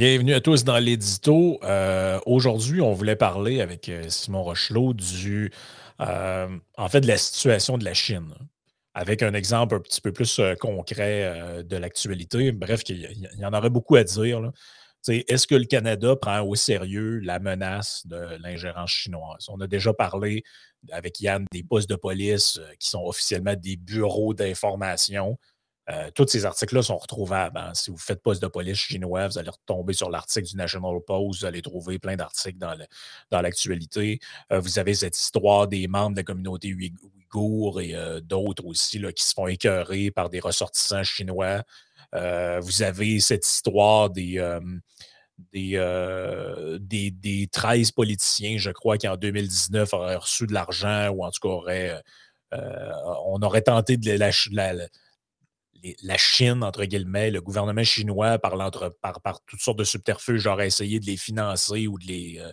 Bienvenue à tous dans l'édito. Euh, aujourd'hui, on voulait parler avec euh, Simon Rochelot du, euh, en fait, de la situation de la Chine, avec un exemple un petit peu plus concret de l'actualité. Bref, il y, en aurait beaucoup à dire. Est-ce que le Canada prend au sérieux la menace de l'ingérence chinoise? On a déjà parlé avec Yann des postes de police qui sont officiellement des bureaux d'information euh, tous ces articles-là sont retrouvables. Hein. Si vous faites poste de police chinois, vous allez retomber sur l'article du National Post, vous allez trouver plein d'articles dans l'actualité. Euh, vous avez cette histoire des membres de la communauté ouïghour et euh, d'autres aussi qui se font écœurer par des ressortissants chinois. vous avez cette histoire des, des, des, 13 politiciens, je crois, qui en 2019 auraient reçu de l'argent ou en tout cas on aurait tenté de la, la la Chine, entre guillemets, le gouvernement chinois, par, par, toutes sortes de subterfuges, aurait essayé de les financer ou de les, euh,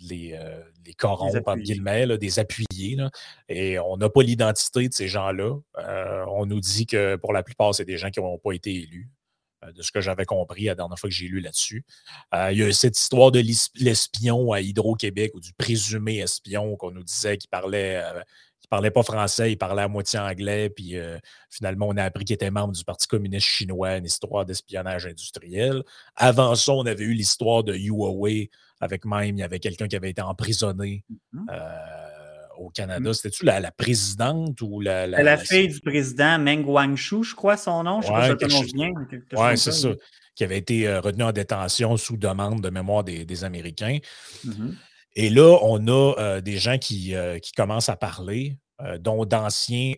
les, euh, corrompre, entre guillemets, des appuyés. Et on n'a pas l'identité de ces gens-là. Euh, on nous dit que pour la plupart, c'est des gens qui n'ont pas été élus de ce que j'avais compris la dernière fois que j'ai lu là-dessus. il y a cette histoire de l'espion à Hydro-Québec ou du présumé espion qu'on nous disait qui parlait il parlait pas français, il parlait à moitié anglais, puis euh, finalement, on a appris qu'il était membre du Parti communiste chinois, une histoire d'espionnage industriel. Avant ça, on avait eu l'histoire de Huawei, avec même, il y avait quelqu'un qui avait été emprisonné mm-hmm. euh, au Canada. Mm. C'était-tu la, présidente ou la. La, fille du président Meng Wanzhou, je crois son nom, je ne sais pas si bien. Oui, c'est ça. Qui avait été euh, retenu en détention sous demande de mémoire des, Américains. Mm-hmm. Et là, on a euh, des gens qui, euh, qui, commencent à parler, euh, dont d'anciens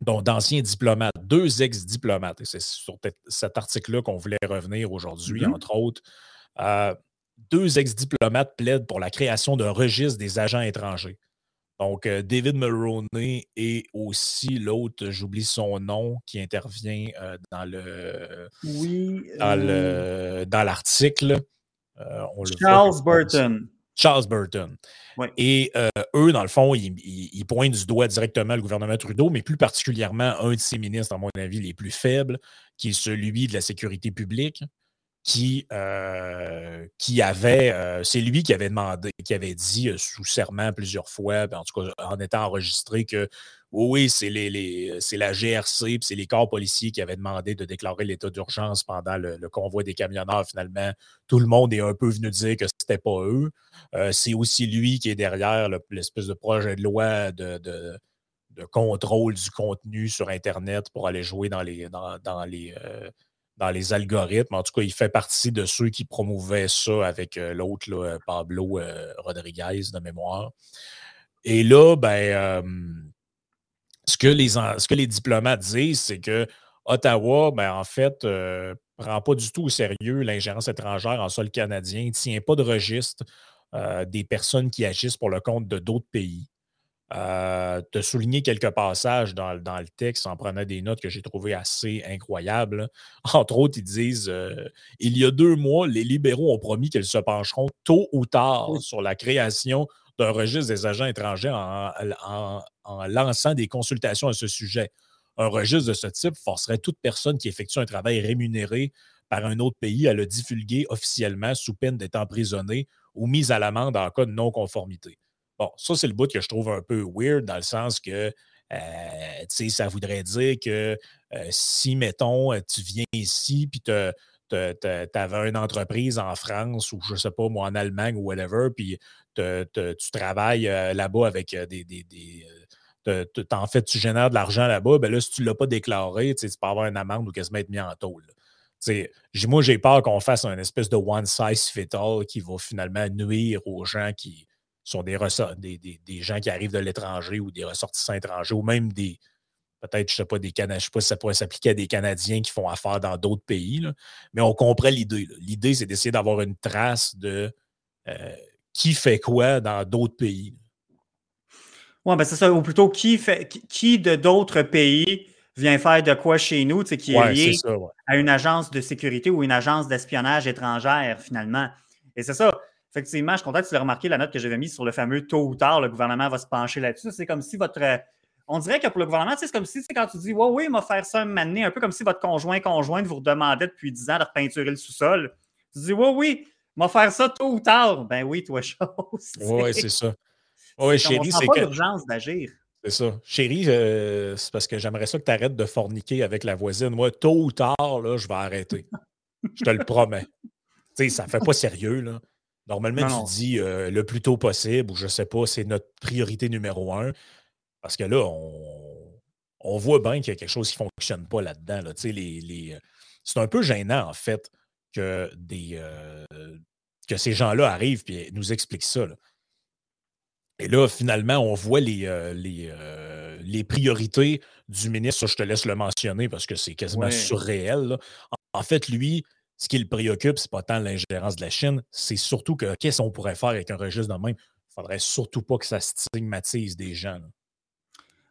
dont d'anciens diplomates, deux ex-diplomates. Et c'est sur cet article-là qu'on voulait revenir aujourd'hui, mm-hmm. entre autres. deux ex-diplomates plaident pour la création d'un registre des agents étrangers. Donc, David Mulroney et aussi l'autre, j'oublie son nom, qui intervient dans le oui, dans l'article. Euh, Charles Burton. Charles Burton. Et euh, eux, dans le fond, ils, pointent du doigt directement le gouvernement Trudeau, mais plus particulièrement un de ses ministres, à mon avis, les plus faibles, qui est celui de la sécurité publique, qui, euh, qui avait, c'est lui qui avait demandé, qui avait dit sous serment plusieurs fois, en tout cas en étant enregistré, que oui, c'est les, la GRC c'est les corps policiers qui avaient demandé de déclarer l'état d'urgence pendant le, convoi des camionneurs. Finalement, tout le monde est un peu venu dire que ce n'était pas eux. Euh, c'est aussi lui qui est derrière l'espèce de projet de loi de, contrôle du contenu sur Internet pour aller jouer dans les, dans, les, euh, dans les algorithmes. En tout cas, il fait partie de ceux qui promouvaient ça avec euh, l'autre, Pablo Rodriguez, de mémoire. Et là, ben ce que les, ce que les diplomates disent, c'est que Ottawa, ben, en fait, ne euh, prend pas du tout au sérieux l'ingérence étrangère en sol canadien, ne tient pas de registre euh, des personnes qui agissent pour le compte de d'autres pays. Euh, de souligner quelques passages dans, le texte en prenant des notes que j'ai trouvées assez incroyables. Entre autres, ils disent Il y a deux mois, les libéraux ont promis qu'ils se pencheront tôt ou tard sur la création d'un registre des agents étrangers en, lançant des consultations à ce sujet. Un registre de ce type forcerait toute personne qui effectue un travail rémunéré par un autre pays à le divulguer officiellement sous peine d'être emprisonné ou mis à l'amende en cas de non-conformité. Bon, ça, c'est le bout que je trouve un peu weird dans le sens que euh, ça voudrait dire que euh, si, mettons, tu viens ici puis tu avais une entreprise en France ou je sais pas, moi, en Allemagne ou whatever, puis tu travailles euh, là-bas avec euh, des. Euh, en fait, tu génères de l'argent là-bas, ben là, si tu ne l'as pas déclaré, tu peux avoir une amende ou quasiment être mis en tôle. Moi, j'ai peur qu'on fasse un espèce de one size fit all qui va finalement nuire aux gens qui sont des, des, des, gens qui arrivent de l'étranger ou des ressortissants étrangers ou même des. Peut-être, je ne sais pas, des Canadiens, je sais pas si ça pourrait s'appliquer à des Canadiens qui font affaire dans d'autres pays, mais on comprend l'idée. L'idée, c'est d'essayer d'avoir une trace de qui fait quoi dans d'autres pays. Oui, ben c'est ça. Ou plutôt, qui, fait, qui de d'autres pays vient faire de quoi chez nous, qui est lié à une agence de sécurité ou une agence d'espionnage étrangère, finalement. Et c'est ça. Effectivement, je suis content que tu aies remarqué la note que j'avais mise sur le fameux tôt ou tard, le gouvernement va se pencher là-dessus. C'est comme si votre. on dirait que pour le gouvernement, c'est comme si, quand tu dis, ouais, oui, il m'a faire ça moment un peu comme si votre conjoint conjointe vous demandait depuis 10 ans de repeinturer le sous-sol. Tu dis, ouais, oui, m'a faire ça tôt ou tard. Ben oui, toi, chose. Oui, c'est ça. Oui, chérie, c'est que. l'urgence d'agir. C'est ça. Chérie, euh, c'est parce que j'aimerais ça que tu arrêtes de forniquer avec la voisine. Moi, tôt ou tard, là, je vais arrêter. je te le promets. Tu sais, ça fait pas sérieux, là. Normalement, tu dis euh, le plus tôt possible, ou je sais pas, c'est notre priorité numéro un. Parce que là, on, voit bien qu'il y a quelque chose qui ne fonctionne pas là-dedans. Là. Les, les, euh, c'est un peu gênant, en fait, que, des, que ces gens-là arrivent et nous expliquent ça. Et là, finalement, on voit les, euh, euh, les, priorités du ministre. Ça, je te laisse le mentionner parce que c'est quasiment surréel. En, fait, lui, ce qui le préoccupe, c'est pas tant l'ingérence de la Chine, c'est surtout que qu'est-ce qu'on pourrait faire avec un registre de même? Il ne faudrait surtout pas que ça stigmatise des gens.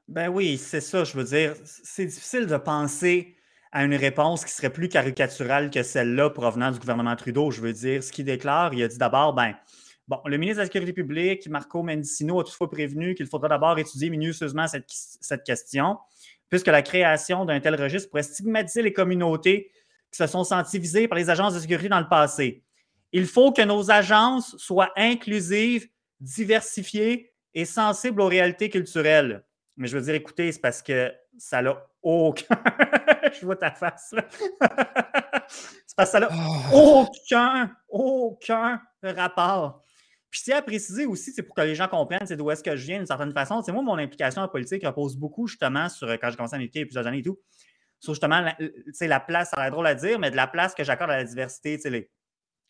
Ben oui, c'est ça, je veux dire. C'est difficile de penser à une réponse qui serait plus caricaturale que celle-là provenant du gouvernement Trudeau. Je veux dire, ce qu'il déclare, il a dit d'abord, ben, Bon, le ministre de la Sécurité publique, Marco Mendicino, a toutefois prévenu qu'il faudra d'abord étudier minutieusement cette, question, puisque la création d'un tel registre pourrait stigmatiser les communautés qui se sont senties visées par les agences de sécurité dans le passé. Il faut que nos agences soient inclusives, diversifiées et sensibles aux réalités culturelles. Mais je veux dire, écoutez, c'est parce que ça n'a aucun. je vois ta face. c'est parce que ça n'a ah. aucun, aucun rapport puis c'est à préciser aussi, c'est pour que les gens comprennent c'est d'où est-ce que je viens d'une certaine façon. C'est moi, mon implication en politique repose beaucoup justement sur, quand j'ai commencé à m'impliquer il y a plusieurs années et tout, sur justement la, la place, ça a l'air drôle à dire, mais de la place que j'accorde à la diversité, les,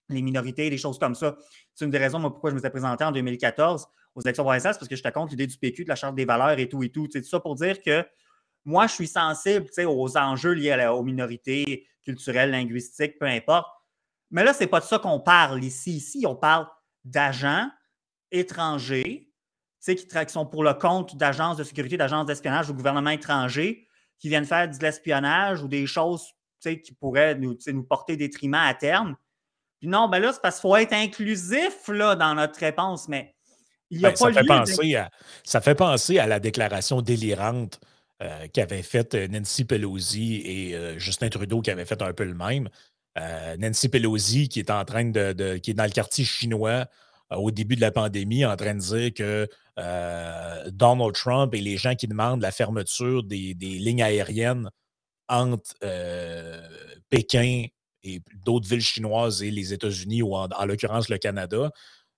les minorités, les choses comme ça. C'est une des raisons pourquoi je me suis présenté en 2014 aux élections provinciales, parce que j'étais contre l'idée du PQ, de la Charte des valeurs et tout et tout. Tout ça pour dire que moi, je suis sensible aux enjeux liés aux minorités culturelles, linguistiques, peu importe. Mais là, ce n'est pas de ça qu'on parle ici. Ici, on parle d'agents étrangers qui, qui sont pour le compte d'agences de sécurité, d'agences d'espionnage ou gouvernement étranger qui viennent faire de l'espionnage ou des choses qui pourraient nous, nous porter détriment à terme. Puis non, ben là, c'est parce qu'il faut être inclusif là, dans notre réponse, mais il n'y a ben, pas ça fait penser à, Ça fait penser à la déclaration délirante euh, qu'avaient faite euh, Nancy Pelosi et euh, Justin Trudeau qui avaient fait un peu le même. Euh, Nancy Pelosi qui est en train de, qui est dans le quartier chinois au début de la pandémie, en train de dire que euh, Donald Trump et les gens qui demandent la fermeture des, lignes aériennes entre Pékin et d'autres villes chinoises et les États-Unis, ou en, l'occurrence le Canada,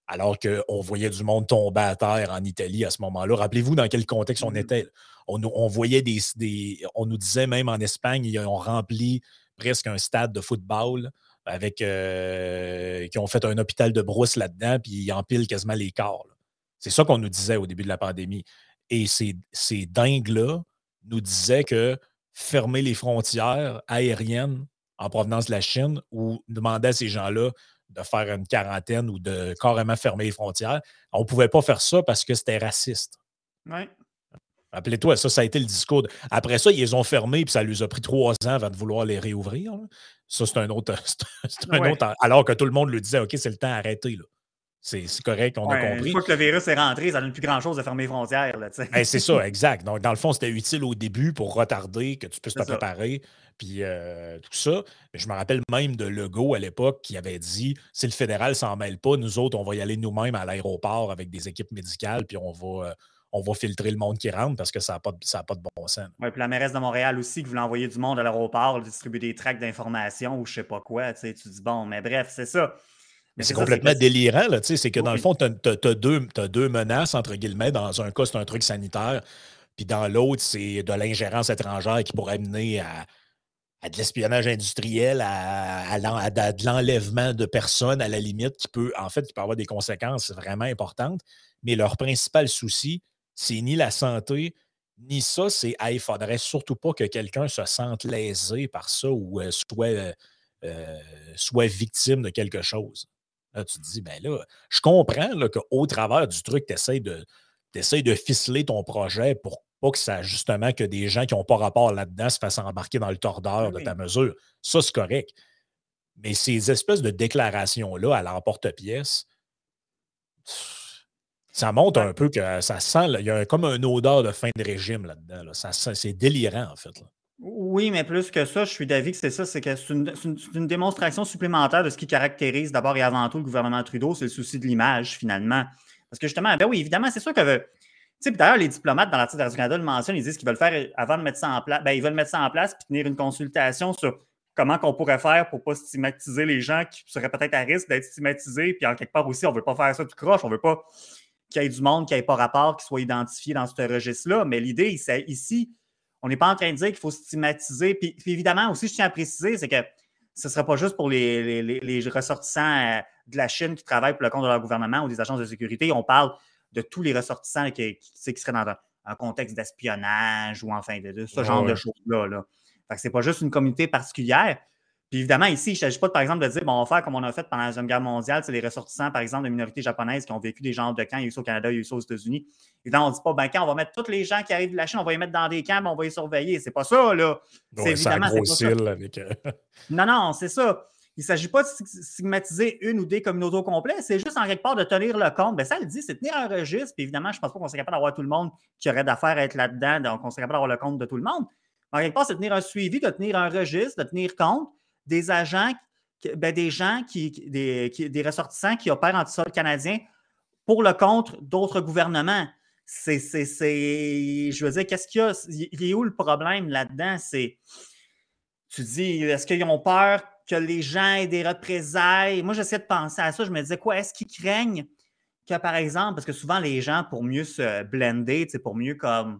alors qu'on voyait du monde tomber à terre en Italie à ce moment-là. Rappelez-vous dans quel contexte on mmh était. On, voyait des, On nous disait même en Espagne, ils ont rempli presque un stade de football avec euh, qui ont fait un hôpital de brousse là-dedans, puis ils empilent quasiment les corps. C'est ça qu'on nous disait au début de la pandémie. Et ces, ces dingues-là nous disaient que fermer les frontières aériennes en provenance de la Chine ou demander à ces gens-là de faire une quarantaine ou de carrément fermer les frontières, on ne pouvait pas faire ça parce que c'était raciste. Oui. Rappelez-toi, ça, ça a été le discours. Après ça, ils les ont fermés, puis ça lui a pris trois ans avant de vouloir les réouvrir. Ça, c'est un autre. un autre alors que tout le monde lui disait OK, c'est le temps d'arrêter. C'est correct, on a compris. Une fois que le virus est rentré, ça donne plus grand-chose de fermer les frontières. Ben, c'est ça, exact. Donc, dans le fond, c'était utile au début pour retarder, que tu puisses te préparer, puis euh, tout ça. Je me rappelle même de Legault à l'époque qui avait dit si le fédéral s'en mêle pas, nous autres, on va y aller nous-mêmes à l'aéroport avec des équipes médicales, puis on va, euh, on va filtrer le monde qui rentre parce que ça n'a pas, pas, de bon sens. Oui, puis la mairesse de Montréal aussi qui voulait envoyer du monde à l'aéroport, distribuer des tracts d'informations ou je sais pas quoi. Tu, sais, tu dis, bon, mais bref, c'est ça. Mais c'est complètement délirant, là, c'est que dans le fond, tu as, deux menaces, entre guillemets. Dans un cas, c'est un truc sanitaire, puis dans l'autre, c'est de l'ingérence étrangère qui pourrait mener à, de l'espionnage industriel, à, de l'enlèvement de personnes, à la limite, qui peut, en fait, qui peut avoir des conséquences vraiment importantes. Mais leur principal souci, c'est ni la santé, ni ça, c'est il ne faudrait surtout pas que quelqu'un se sente lésé par ça ou euh, soit, euh, euh, soit victime de quelque chose. Là, tu te dis, ben là, je comprends qu'au travers du truc, tu essaies de, de ficeler ton projet pour pas que ça, justement, que des gens qui n'ont pas rapport là-dedans se fassent embarquer dans le tordeur ben de ta mesure. Ça, c'est correct. Mais ces espèces de déclarations-là à l'emporte-pièce, Ça montre un peu que ça sent, il y a comme un odeur de fin de régime là-dedans. Ça c'est délirant, en fait. Oui, mais plus que ça, je suis d'avis que c'est ça, c'est que c'est une, démonstration supplémentaire de ce qui caractérise d'abord et avant tout le gouvernement Trudeau, c'est le souci de l'image, finalement. Parce que justement, ben oui, évidemment, c'est sûr que. D'ailleurs, les diplomates dans l'article de Canada le mentionnent, ils disent qu'ils veulent faire, avant de mettre ça en place, ben, ils veulent mettre ça en place puis tenir une consultation sur comment qu'on pourrait faire pour ne pas stigmatiser les gens qui seraient peut-être à risque d'être stigmatisés. Puis en quelque part aussi, on ne veut pas faire ça tout croche, on ne veut pas qu'il y ait du monde qui n'ait pas rapport, qui soit identifié dans ce registre-là. Mais l'idée, c'est ici, on n'est pas en train de dire qu'il faut stigmatiser. Puis, évidemment, aussi, je tiens à préciser, c'est que ce ne sera pas juste pour les, ressortissants euh, de la Chine qui travaillent pour le compte de leur gouvernement ou des agences de sécurité. On parle de tous les ressortissants qui, seraient dans un, contexte d'espionnage ou enfin de, ce genre de choses-là. Là. Ce n'est pas juste une communauté particulière. Puis évidemment, ici, il ne s'agit pas, par exemple, de dire, bon, on va faire comme on a fait pendant la Deuxième Guerre mondiale, c'est les ressortissants, par exemple, de minorités japonaises qui ont vécu des genres de camps, il y a eu ça au Canada, il y a eu ça aux États-Unis. Évidemment, on ne dit pas, ben, quand on va mettre tous les gens qui arrivent de la Chine, on va les mettre dans des camps, on va les surveiller. C'est pas ça, là. c'est évidemment, c'est pas Avec... Euh, non, non, c'est ça. Il ne s'agit pas de stigmatiser une ou des communautés au complet, c'est juste en quelque part de tenir le compte. Ben, ça le dit, c'est tenir un registre. Puis évidemment, je ne pense pas qu'on soit capable d'avoir tout le monde qui aurait d'affaires à être là-dedans, donc on serait capable d'avoir le compte de tout le monde. En quelque part, c'est tenir un suivi, de tenir un registre, de tenir compte des agents, ben, des gens, qui, des, ressortissants qui opèrent en sol canadien pour le compte d'autres gouvernements. C'est, je veux dire, qu'est-ce qu'il y a? Il est où le problème là-dedans? C'est, tu dis, est-ce qu'ils ont peur que les gens aient des représailles? Moi, j'essaie de penser à ça. Je me disais, quoi, est-ce qu'ils craignent que, par exemple, parce que souvent, les gens, pour mieux se blender, pour mieux comme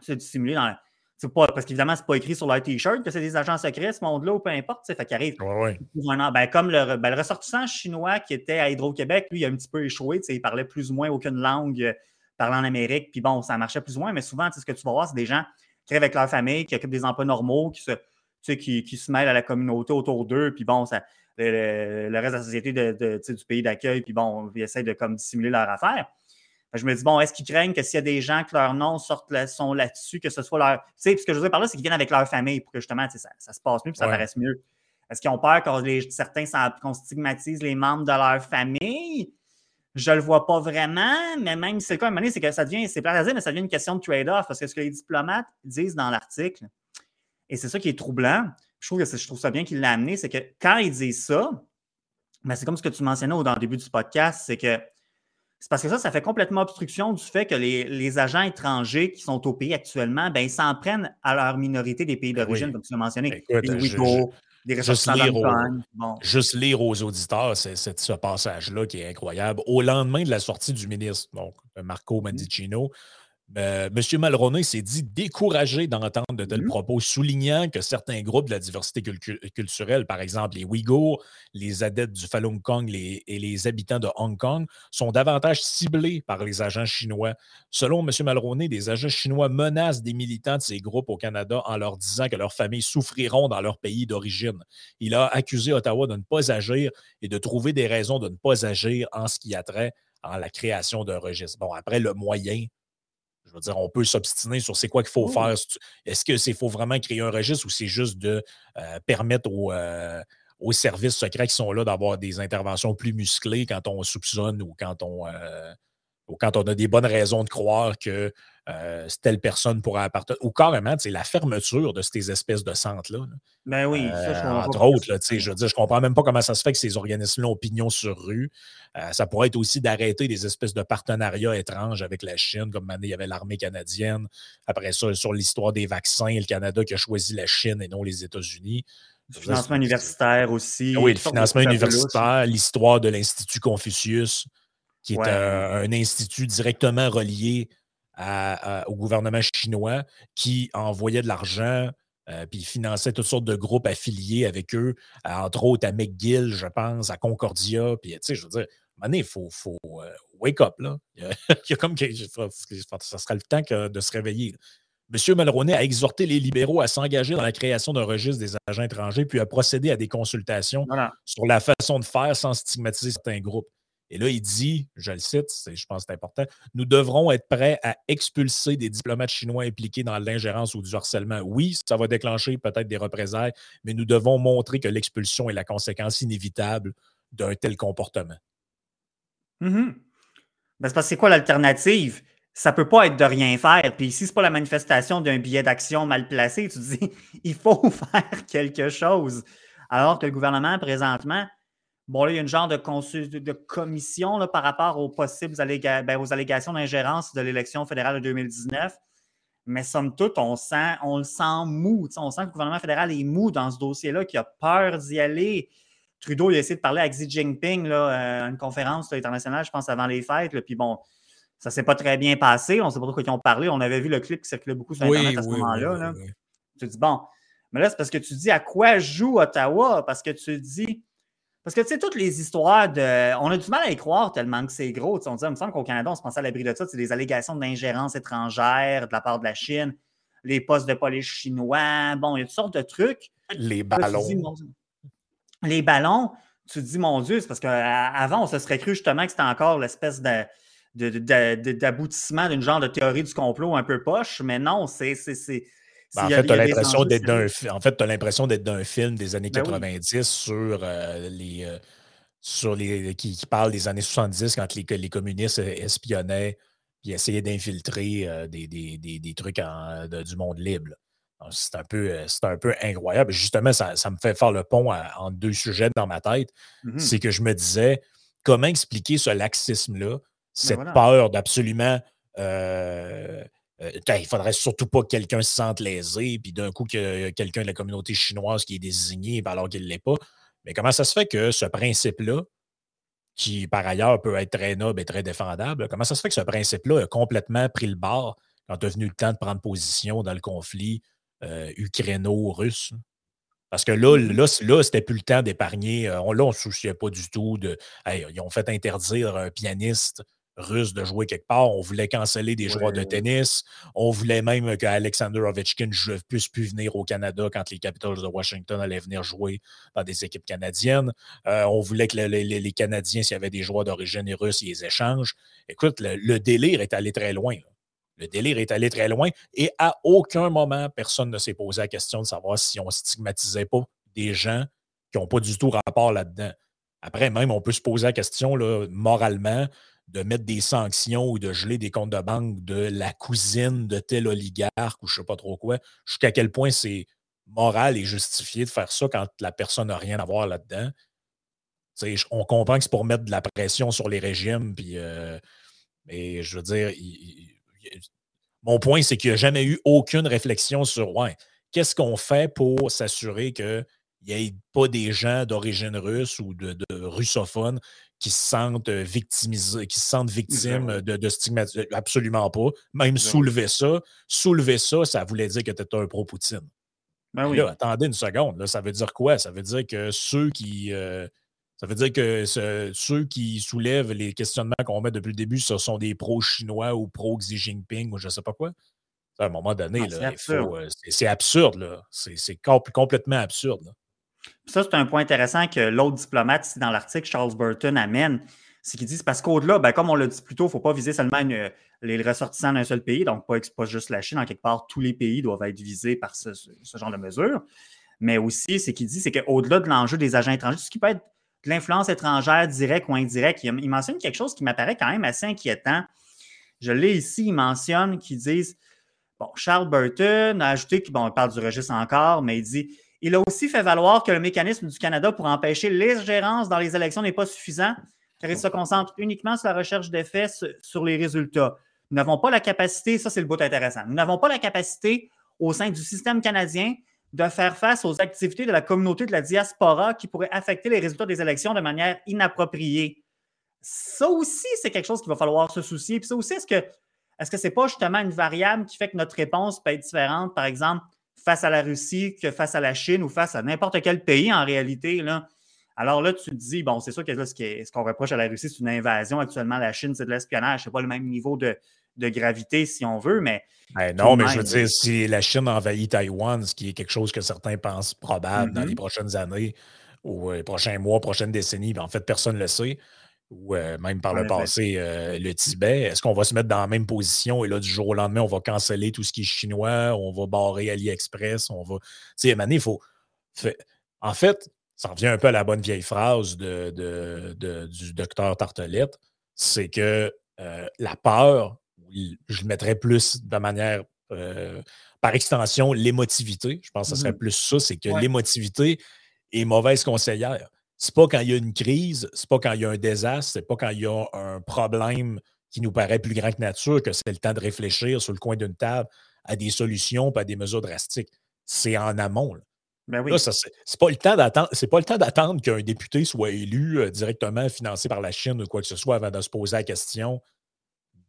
se dissimuler dans, c'est pas, parce qu'évidemment, c'est pas écrit sur leur T-shirt que c'est des agents secrets, ce monde-là, ou peu importe. Fait qu'il arrive. Ben, comme le, ben, le, ressortissant chinois qui était à Hydro-Québec, lui, il a un petit peu échoué. Il parlait plus ou moins aucune langue euh, parlant en Amérique. Puis bon, ça marchait plus ou moins, mais souvent, ce que tu vas voir, c'est des gens qui vivent avec leur famille, qui occupent des emplois normaux, qui se, qui, qui se mêlent à la communauté autour d'eux. Puis bon, ça, le, reste de la société de, du pays d'accueil, puis bon, ils essayent de comme, dissimuler leur affaire je me dis, bon, est-ce qu'ils craignent que s'il y a des gens que leur nom sortent sont là-dessus, que ce soit leur. Tu sais, ce que je veux dire par là, c'est qu'ils viennent avec leur famille pour que justement, ça, ça se passe mieux et ça paraisse mieux. Est-ce qu'ils ont peur qu'on certains qu'on stigmatise les membres de leur famille? Je le vois pas vraiment, mais même si c'est quoi, c'est que ça devient, c'est pas mais ça devient une question de trade-off parce que ce que les diplomates disent dans l'article, et c'est ça qui est troublant, je trouve, que je trouve ça bien qu'il l'a amené, c'est que quand ils disent ça, ben, c'est comme ce que tu mentionnais au, dans le début du podcast, c'est que c'est parce que ça, ça fait complètement obstruction du fait que les, agents étrangers qui sont au pays actuellement, ben, ils s'en prennent à leur minorité des pays ben d'origine, comme tu l'as mentionné. les Ouïghours, des juste lire, aux, juste lire aux auditeurs ce passage-là qui est incroyable. Au lendemain de la sortie du ministre, donc Marco mmh. Mandicino, euh, M. Malroney s'est dit découragé d'entendre de tels mmh propos, soulignant que certains groupes de la diversité culturelle, par exemple les Ouïghours, les adeptes du Falun Gong et les habitants de Hong Kong, sont davantage ciblés par les agents chinois. Selon M. Malroney, des agents chinois menacent des militants de ces groupes au Canada en leur disant que leurs familles souffriront dans leur pays d'origine. Il a accusé Ottawa de ne pas agir et de trouver des raisons de ne pas agir en ce qui a trait à la création d'un registre. Bon, après, le moyen, je veux dire, on peut s'obstiner sur c'est quoi qu'il faut faire. Est-ce que c'est faut vraiment créer un registre ou c'est juste de euh, permettre euh, aux, services secrets qui sont là d'avoir des interventions plus musclées quand on soupçonne ou quand on, euh, ou quand on a des bonnes raisons de croire que euh, telle personne pourrait appartenir, ou carrément, la fermeture de ces espèces de centres-là. Ben oui, ça, je euh, Entre autres, là, je veux dire, je comprends même pas comment ça se fait que ces organismes-là ont pignon sur rue. Euh, ça pourrait être aussi d'arrêter des espèces de partenariats étranges avec la Chine, comme il y avait l'armée canadienne. Après ça, sur l'histoire des vaccins, le Canada qui a choisi la Chine et non les États-Unis. Le financement universitaire aussi. Oui, le financement universitaire, l'histoire de l'Institut Confucius qui est un, institut directement relié au gouvernement chinois qui envoyait de l'argent euh, puis finançait toutes sortes de groupes affiliés avec eux, entre autres à McGill, je pense, à Concordia. Puis, tu sais, je veux dire, à il faut, faut euh, wake up, là. Il y a, comme que ça sera le temps de se réveiller. M. Malroney a exhorté les libéraux à s'engager dans la création d'un registre des agents étrangers, puis à procéder à des consultations sur la façon de faire sans stigmatiser certains groupes. Et là, il dit, je le cite, je pense que c'est important, nous devrons être prêts à expulser des diplomates chinois impliqués dans l'ingérence ou du harcèlement. Oui, ça va déclencher peut-être des représailles, mais nous devons montrer que l'expulsion est la conséquence inévitable d'un tel comportement. Mm-hmm. Ben, c'est parce que c'est quoi l'alternative? Ça peut pas être de rien faire. Puis ici, c'est pas la manifestation d'un billet d'action mal placé. Tu dis, il faut faire quelque chose. Alors que le gouvernement, présentement, bon, là, il y a une genre de, de commission là, par rapport aux possibles ben, aux allégations d'ingérence de l'élection fédérale de 2019. Mais somme toute, on, sent, on le sent mou. On sent que le gouvernement fédéral est mou dans ce dossier-là, qu'il a peur d'y aller. Trudeau, il a essayé de parler avec Xi Jinping là, à euh, une conférence internationale, je pense, avant les fêtes. puis bon, ça ne s'est pas très bien passé. On ne sait pas trop quoi ils ont parlé. On avait vu le clip qui circulait beaucoup sur Internet à ce moment-là. tu dis, bon, mais là, c'est parce que tu dis à quoi joue Ottawa? Parce que tu dis. Parce que, tu sais, toutes les histoires de. On a du mal à y croire tellement que c'est gros. on dit, il me semble qu'au Canada, on se pensait à l'abri de ça. C'est des allégations d'ingérence étrangère de la part de la Chine, les postes de police chinois. Bon, il y a toutes sortes de trucs. Les ballons. les ballons, tu te dis, mon Dieu, c'est parce qu'avant, on se serait cru justement que c'était encore l'espèce de d'aboutissement d'une genre de théorie du complot un peu poche, mais non, c'est. Ben, en, fait, tu as l'impression d'être d'un, en fait, l'impression d'être d'un film des années 90 ben sur euh, les. Euh, sur les qui, parle des années 70 quand les, les communistes espionnaient et essayaient d'infiltrer euh, des, des, trucs du monde libre. C'est un, peu, un peu incroyable. Justement, ça, me fait faire le pont en deux sujets dans ma tête. Mmh c'est que je me disais, comment expliquer ce laxisme-là ben cette peur d'absolument. Euh, euh, il faudrait surtout pas que quelqu'un se sente lésé, puis d'un coup, que quelqu'un de la communauté chinoise qui est désigné alors qu'il ne l'est pas. Mais comment ça se fait que ce principe-là, qui par ailleurs peut être très noble et très défendable, comment ça se fait que ce principe-là a complètement pris le bord quand est venu le temps de prendre position dans le conflit euh, ukraino-russe? Parce que là, mmh là, là c'était plus le temps d'épargner. là, on ne se souciait pas du tout de. ils ont fait interdire un pianiste russe de jouer quelque part. On voulait canceller des joueurs de tennis. On voulait même qu'Alexander Ovechkin ne puisse plus venir au Canada quand les Capitals de Washington allaient venir jouer dans des équipes canadiennes. Euh, on voulait que les, Canadiens, s'il y avait des joueurs d'origine russe, ils les échangent. Écoute, le, délire est allé très loin. Le délire est allé très loin et à aucun moment, personne ne s'est posé la question de savoir si on stigmatisait pas des gens qui n'ont pas du tout rapport là-dedans. Après, même, on peut se poser la question là, moralement de mettre des sanctions ou de geler des comptes de banque de la cousine de tel oligarque ou je ne sais pas trop quoi, jusqu'à quel point c'est moral et justifié de faire ça quand la personne n'a rien à voir là-dedans. On comprend que c'est pour mettre de la pression sur les régimes, puis, euh, mais je veux dire, mon point, c'est qu'il n'y a jamais eu aucune réflexion sur ouais, qu'est-ce qu'on fait pour s'assurer qu'il n'y ait pas des gens d'origine russe ou de, de russophones qui se sentent euh, victimisés, qui se sentent victimes de, de stigmatisation. Absolument pas. Même soulever ça, soulever ça, ça voulait dire que tu étais un pro-Poutine. Ben oui. attendez une seconde. Là, ça veut dire quoi? Ça veut dire que ceux qui. Euh, ça veut dire que ceux qui soulèvent les questionnements qu'on met depuis le début, ce sont des pro-chinois ou pro-Xi Jinping ou je ne sais pas quoi? À un moment donné, ah, c'est absurde. C'est complètement absurde. Ça, c'est un point intéressant que l'autre diplomate ici dans l'article, Charles Burton, amène. C'est qu'il dit c'est parce qu'au-delà, ben, comme on l'a dit plus tôt, il ne faut pas viser seulement les ressortissants d'un seul pays, donc pas, pas, juste la Chine, en quelque part, tous les pays doivent être visés par ce, genre de mesures. Mais aussi, ce qu'il dit, c'est qu'au-delà de l'enjeu des agents étrangers, ce qui peut être de l'influence étrangère directe ou indirecte, il, mentionne quelque chose qui m'apparaît quand même assez inquiétant. Je l'ai ici, il mentionne qu'ils disent Bon, Charles Burton a ajouté bon, parle du registre encore, mais il dit il a aussi fait valoir que le mécanisme du Canada pour empêcher l'ingérence dans les élections n'est pas suffisant, car il se concentre uniquement sur la recherche d'effets sur les résultats. Nous n'avons pas la capacité, ça c'est le bout intéressant, nous n'avons pas la capacité au sein du système canadien de faire face aux activités de la communauté de la diaspora qui pourraient affecter les résultats des élections de manière inappropriée. Ça aussi, c'est quelque chose qu'il va falloir se soucier. Puis ça aussi, est-ce que est-ce que ce n'est pas justement une variable qui fait que notre réponse peut être différente? Par exemple, face à la Russie que face à la Chine ou face à n'importe quel pays en réalité. Là. Alors là, tu te dis, bon, c'est sûr que là, ce qu'on reproche à la Russie, c'est une invasion. Actuellement, la Chine, c'est de l'espionnage. Ce n'est pas le même niveau de, gravité, si on veut, mais. Ben non, mais je veux dire, si la Chine envahit Taïwan, ce qui est quelque chose que certains pensent probable dans mm-hmm. les prochaines années ou euh, les prochains mois, prochaines décennies, ben, en fait, personne ne le sait ou euh, même par le passé, euh, le Tibet. Est-ce qu'on va se mettre dans la même position et là, du jour au lendemain, on va canceller tout ce qui est chinois, on va barrer AliExpress, on va. Tu sais, il faut. En fait, ça revient un peu à la bonne vieille phrase de, du docteur Tartelette c'est que la peur, je le mettrais plus de manière, par extension, l'émotivité. Je pense que ce serait mmh plus ça, c'est que l'émotivité est mauvaise conseillère. C'est pas quand il y a une crise, c'est pas quand il y a un désastre, c'est pas quand il y a un problème qui nous paraît plus grand que nature que c'est le temps de réfléchir sur le coin d'une table à des solutions pas à des mesures drastiques. C'est en amont. Là. Ben oui. c'est pas le temps d'attendre. C'est pas le temps d'attendre qu'un député soit élu euh, directement financé par la Chine ou quoi que ce soit avant de se poser la question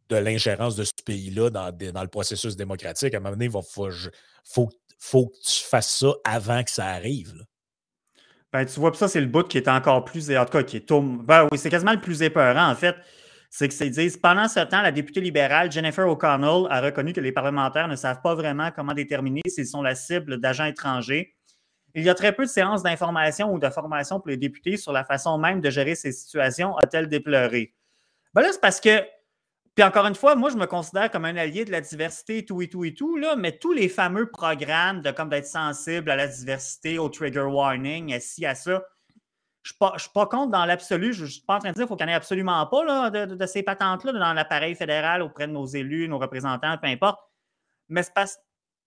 de l'ingérence de ce pays-là dans, dans, le processus démocratique. À un moment donné, il faut, faut, que tu fasses ça avant que ça arrive. Ben, tu vois, ça, c'est le bout qui est encore plus. En tout cas, qui est. Ben oui, c'est quasiment le plus épeurant, en fait c'est qu'ils disent pendant ce temps, la députée libérale Jennifer O'Connell a reconnu que les parlementaires ne savent pas vraiment comment déterminer s'ils sont la cible d'agents étrangers. Il y a très peu de séances d'information ou de formation pour les députés sur la façon même de gérer ces situations, a-t-elle déploré. Ben là, c'est parce que, puis encore une fois, moi, je me considère comme un allié de la diversité, tout et tout et tout, là, mais tous les fameux programmes de comme d'être sensible à la diversité, au trigger warning, à ci, à ça, je ne suis pas contre dans l'absolu. Je ne suis pas en train de dire qu'il faut qu'il n'y en ait absolument pas de, ces patentes-là dans l'appareil fédéral auprès de nos élus, nos représentants, peu importe. Mais c'est parce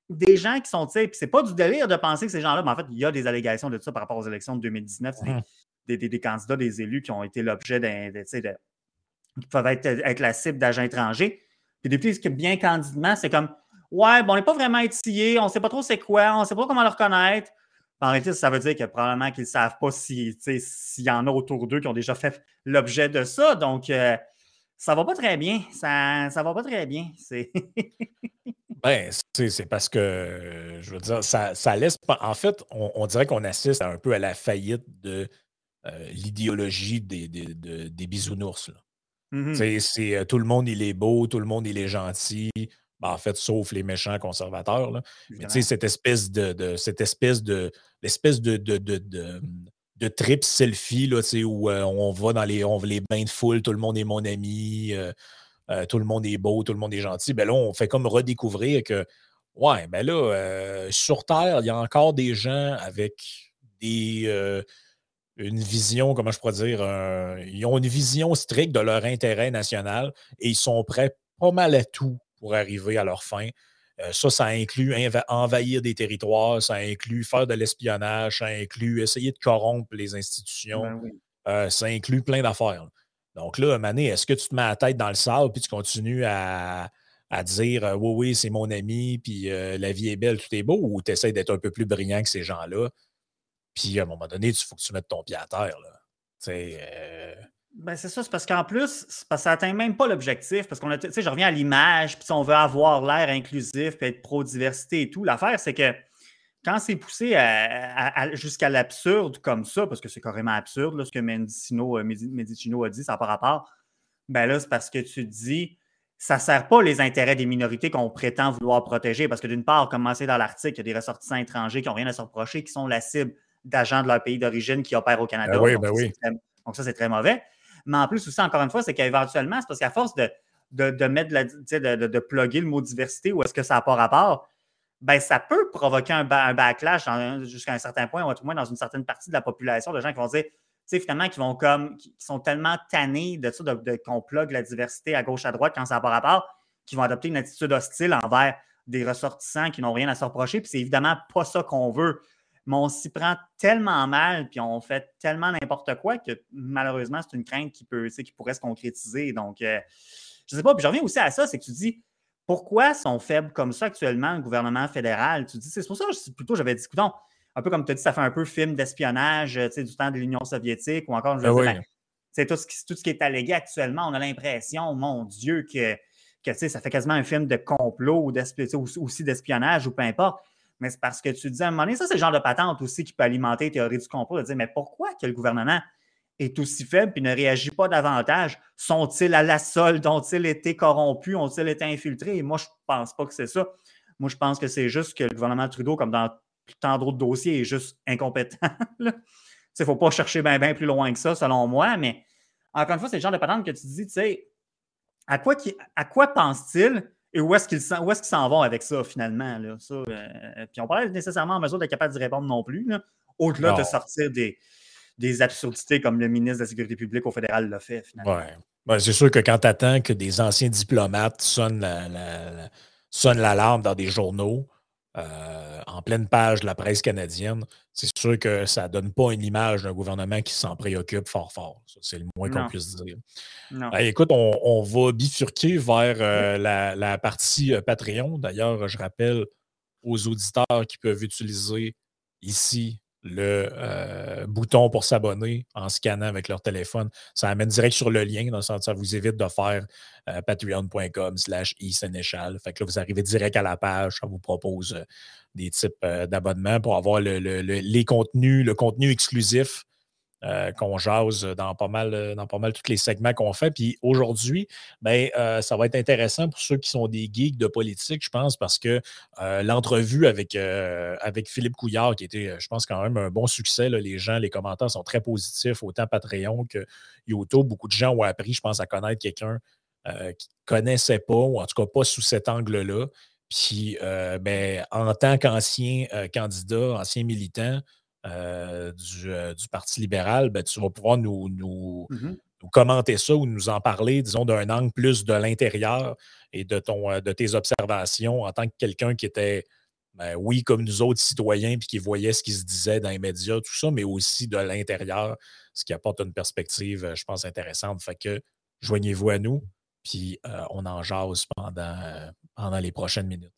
des gens qui sont, tu sais, c'est pas du délire de penser que ces gens-là, mais en fait, il y a des allégations de ça par rapport aux élections de 2019. C'est des, candidats, des élus qui ont été l'objet d'un, de, qui peuvent être, la cible d'agents étrangers. Puis depuis, ce bien candidement, c'est comme, ouais, bon, on n'est pas vraiment étillé, on ne sait pas trop c'est quoi, on ne sait pas comment le reconnaître. En réalité, ça veut dire que probablement qu'ils ne savent pas s'il y en a autour d'eux qui ont déjà fait l'objet de ça. Donc, ça euh, ça va pas très bien. Ça ne va pas très bien. C'est. ben, c'est parce que, je veux dire, ça, laisse. En fait, on, dirait qu'on assiste un peu à la faillite de euh, l'idéologie des, des, bisounours. Mm-hmm. C'est euh, tout le monde, il est beau, tout le monde, il est gentil. Ben, en fait, sauf les méchants conservateurs. Là. Mais tu sais, cette espèce de, cette espèce de l'espèce de, de, de, de, trip selfie là, où euh, on va dans les, on, les bains de foule, tout le monde est mon ami, euh, euh, tout le monde est beau, tout le monde est gentil. Ben là, on fait comme redécouvrir que ouais, ben là, sur Terre, il y a encore des gens avec des une vision, comment je pourrais dire, ils ont une vision stricte de leur intérêt national et ils sont prêts pas mal à tout pour arriver à leur fin. Euh, ça, ça inclut envahir des territoires, ça inclut faire de l'espionnage, ça inclut essayer de corrompre les institutions, ben euh, ça inclut plein d'affaires. Donc là, Mané, est-ce que tu te mets la tête dans le sable puis tu continues à, dire euh, oui, oui, c'est mon ami, puis la vie est belle, tout est beau, ou tu essaies d'être un peu plus brillant que ces gens-là? Puis à un moment donné, il faut que tu mettes ton pied à terre. Là. Ben c'est ça, c'est parce qu'en plus, parce ça n'atteint même pas l'objectif. Parce qu'on a, je reviens à l'image, puis on veut avoir l'air inclusif, puis être pro-diversité et tout. L'affaire, c'est que quand c'est poussé jusqu'à l'absurde comme ça, parce que c'est carrément absurde, ce que Mendicino, euh, Medicino a dit, ça n'a pas rapport, ben là, c'est parce que tu dis, ça ne sert pas les intérêts des minorités qu'on prétend vouloir protéger. Parce que d'une part, comme c'est dans l'article, il y a des ressortissants étrangers qui n'ont rien à se reprocher, qui sont la cible d'agents de leur pays d'origine qui opèrent au Canada. Ben oui, ben oui. donc ça, c'est très mauvais. Mais en plus, aussi, encore une fois, c'est qu'éventuellement, c'est parce qu'à force de, de, mettre la, de, de, plugger le mot diversité ou est-ce que ça n'a pas rapport, ben, ça peut provoquer un, backlash jusqu'à un certain point, ou au moins dans une certaine partie de la population, de gens qui vont dire, tu sais, finalement, qui vont comme, qui sont tellement tannés de ça, de, qu'on plug la diversité à gauche, à droite quand ça n'a pas rapport, qui vont adopter une attitude hostile envers des ressortissants qui n'ont rien à se reprocher. Puis c'est évidemment pas ça qu'on veut mais on s'y prend tellement mal, puis on fait tellement n'importe quoi que malheureusement, c'est une crainte qui, peut, qui pourrait se concrétiser. Donc, euh, je ne sais pas. Puis je reviens aussi à ça, c'est que tu dis pourquoi sont faibles comme ça actuellement le gouvernement fédéral? Tu dis, c'est pour ça que plutôt j'avais dit, écoutons, un peu comme tu as dit, ça fait un peu film d'espionnage du temps de l'Union soviétique ou encore, je veux ben dire, ben, tout, ce qui, tout ce qui est allégué actuellement, on a l'impression, mon Dieu, que, que ça fait quasiment un film de complot ou aussi d'espionnage ou peu importe mais c'est parce que tu dis à un moment donné, ça, c'est le genre de patente aussi qui peut alimenter les théories du complot, de dire, mais pourquoi que le gouvernement est aussi faible et ne réagit pas davantage? Sont-ils à la solde? Ont-ils été corrompus? Ont-ils été infiltrés? moi, je ne pense pas que c'est ça. Moi, je pense que c'est juste que le gouvernement Trudeau, comme dans tant d'autres dossiers, est juste incompétent. Il ne faut pas chercher bien plus loin que ça, selon moi, mais encore une fois, c'est le genre de patente que tu dis, tu sais, à quoi, à quoi pense-t-il et où est-ce qu'ils s'en vont avec ça, finalement? Là? Ça, euh, puis on pas nécessairement en mesure d'être capable d'y répondre non plus, au-delà de sortir des, des absurdités comme le ministre de la Sécurité publique au fédéral l'a fait, finalement. Ouais. C'est sûr que quand tu attends que des anciens diplomates sonnent l'alarme dans des journaux, euh, en pleine page de la presse canadienne, c'est sûr que ça ne donne pas une image d'un gouvernement qui s'en préoccupe fort fort. C'est le moins qu'on puisse dire. Ben, écoute, on, va bifurquer vers euh, la, partie euh, Patreon. D'ailleurs, je rappelle aux auditeurs qui peuvent utiliser ici le euh, bouton pour s'abonner en scannant avec leur téléphone. Ça amène direct sur le lien, dans le sens ça vous évite de faire euh, patreon.com slash e-sénéchal. Fait que là, vous arrivez direct à la page, ça vous propose euh, des types d'abonnements pour avoir les contenus, le contenu exclusif euh, qu'on jase dans pas mal, euh, dans pas mal tous les segments qu'on fait. Puis aujourd'hui, ben, euh, ça va être intéressant pour ceux qui sont des geeks de politique, je pense, parce que l'entrevue avec, avec Philippe Couillard, qui était, je pense, quand même un bon succès, les gens, les commentaires sont très positifs, autant Patreon que YouTube. Beaucoup de gens ont appris, je pense, à connaître quelqu'un qui ne connaissait pas, ou en tout cas pas sous cet angle-là. Puis, ben, en tant qu'ancien candidat, ancien militant, euh, euh, du, Parti libéral, ben, tu vas pouvoir mmh nous, commenter ça ou nous en parler, disons, d'un angle plus de l'intérieur et de, ton, euh, de tes observations en tant que quelqu'un qui était, ben, oui, comme nous autres citoyens, puis qui voyait ce qui se disait dans les médias, tout ça, mais aussi de l'intérieur, ce qui apporte une perspective, je pense, intéressante. Fait que joignez-vous à nous, puis on en jase pendant, pendant les prochaines minutes.